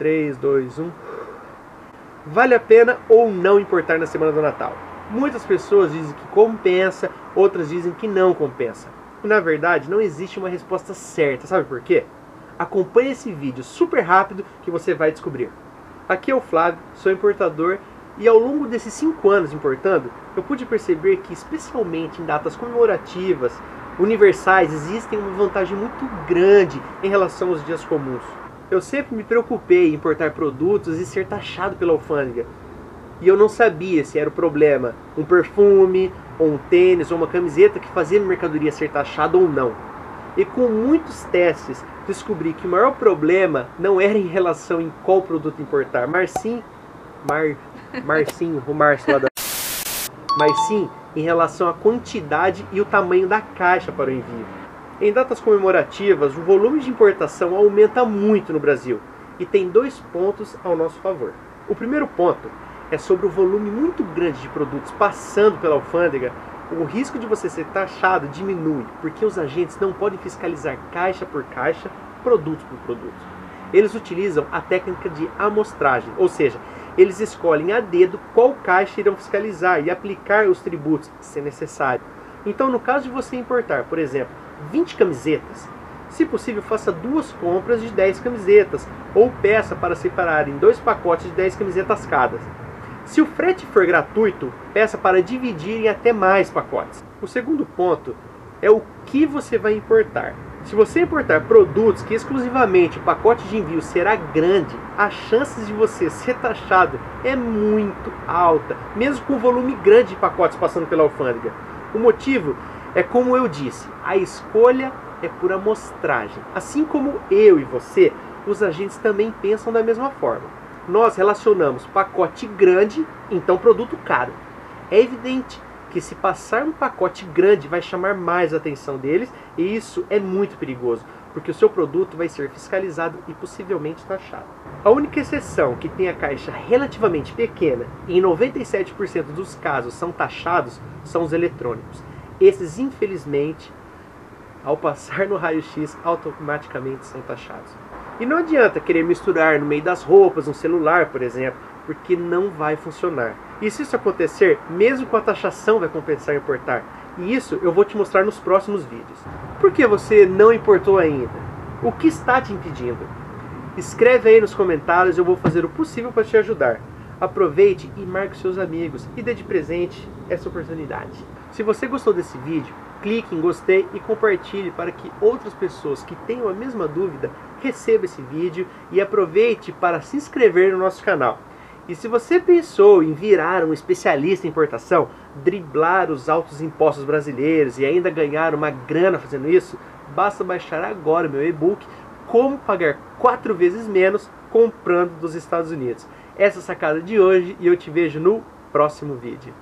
3, 2, 1. Vale a pena ou não importar na semana do Natal? Muitas pessoas dizem que compensa, outras dizem que não compensa. Na verdade, não existe uma resposta certa, sabe por quê? Acompanhe esse vídeo super rápido que você vai descobrir. Aqui é o Flávio, sou importador e ao longo desses 5 anos importando, eu pude perceber que, especialmente em datas comemorativas, universais, existem uma vantagem muito grande em relação aos dias comuns. Eu sempre me preocupei em importar produtos e ser taxado pela alfândega. E eu não sabia se era o problema um perfume, ou um tênis, ou uma camiseta que fazia minha mercadoria ser taxada ou não. E com muitos testes, descobri que o maior problema não era em relação em qual produto importar, mas sim, Mar, Marcinho, o Márcio lá da... Mas sim em relação à quantidade e o tamanho da caixa para o envio. Em datas comemorativas, o volume de importação aumenta muito no Brasil e tem dois pontos ao nosso favor. O primeiro ponto é sobre o volume muito grande de produtos passando pela alfândega, o risco de você ser taxado diminui, porque os agentes não podem fiscalizar caixa por caixa, produto por produto. Eles utilizam a técnica de amostragem, ou seja, eles escolhem a dedo qual caixa irão fiscalizar e aplicar os tributos, se necessário. Então, no caso de você importar, por exemplo, 20 camisetas. Se possível, faça duas compras de 10 camisetas ou peça para separar em dois pacotes de 10 camisetas cada. Se o frete for gratuito, peça para dividir em até mais pacotes. O segundo ponto é o que você vai importar. Se você importar produtos que exclusivamente o pacote de envio será grande, as chances de você ser taxado é muito alta, mesmo com um volume grande de pacotes passando pela alfândega. O motivo é como eu disse, a escolha é por amostragem. Assim como eu e você, os agentes também pensam da mesma forma. Nós relacionamos pacote grande, então produto caro. É evidente que se passar um pacote grande vai chamar mais a atenção deles e isso é muito perigoso, porque o seu produto vai ser fiscalizado e possivelmente taxado. A única exceção que tem a caixa relativamente pequena e em 97% dos casos são taxados são os eletrônicos. Esses, infelizmente, ao passar no raio-x, automaticamente são taxados. E não adianta querer misturar no meio das roupas um celular, por exemplo, porque não vai funcionar. E se isso acontecer, mesmo com a taxação vai compensar importar. E isso eu vou te mostrar nos próximos vídeos. Por que você não importou ainda? O que está te impedindo? Escreve aí nos comentários, eu vou fazer o possível para te ajudar. Aproveite e marque seus amigos e dê de presente essa oportunidade. Se você gostou desse vídeo, clique em gostei e compartilhe para que outras pessoas que tenham a mesma dúvida recebam esse vídeo e aproveite para se inscrever no nosso canal. E se você pensou em virar um especialista em importação, driblar os altos impostos brasileiros e ainda ganhar uma grana fazendo isso, basta baixar agora meu e-book Como Pagar 4 vezes menos comprando dos Estados Unidos. Essa sacada de hoje e eu te vejo no próximo vídeo.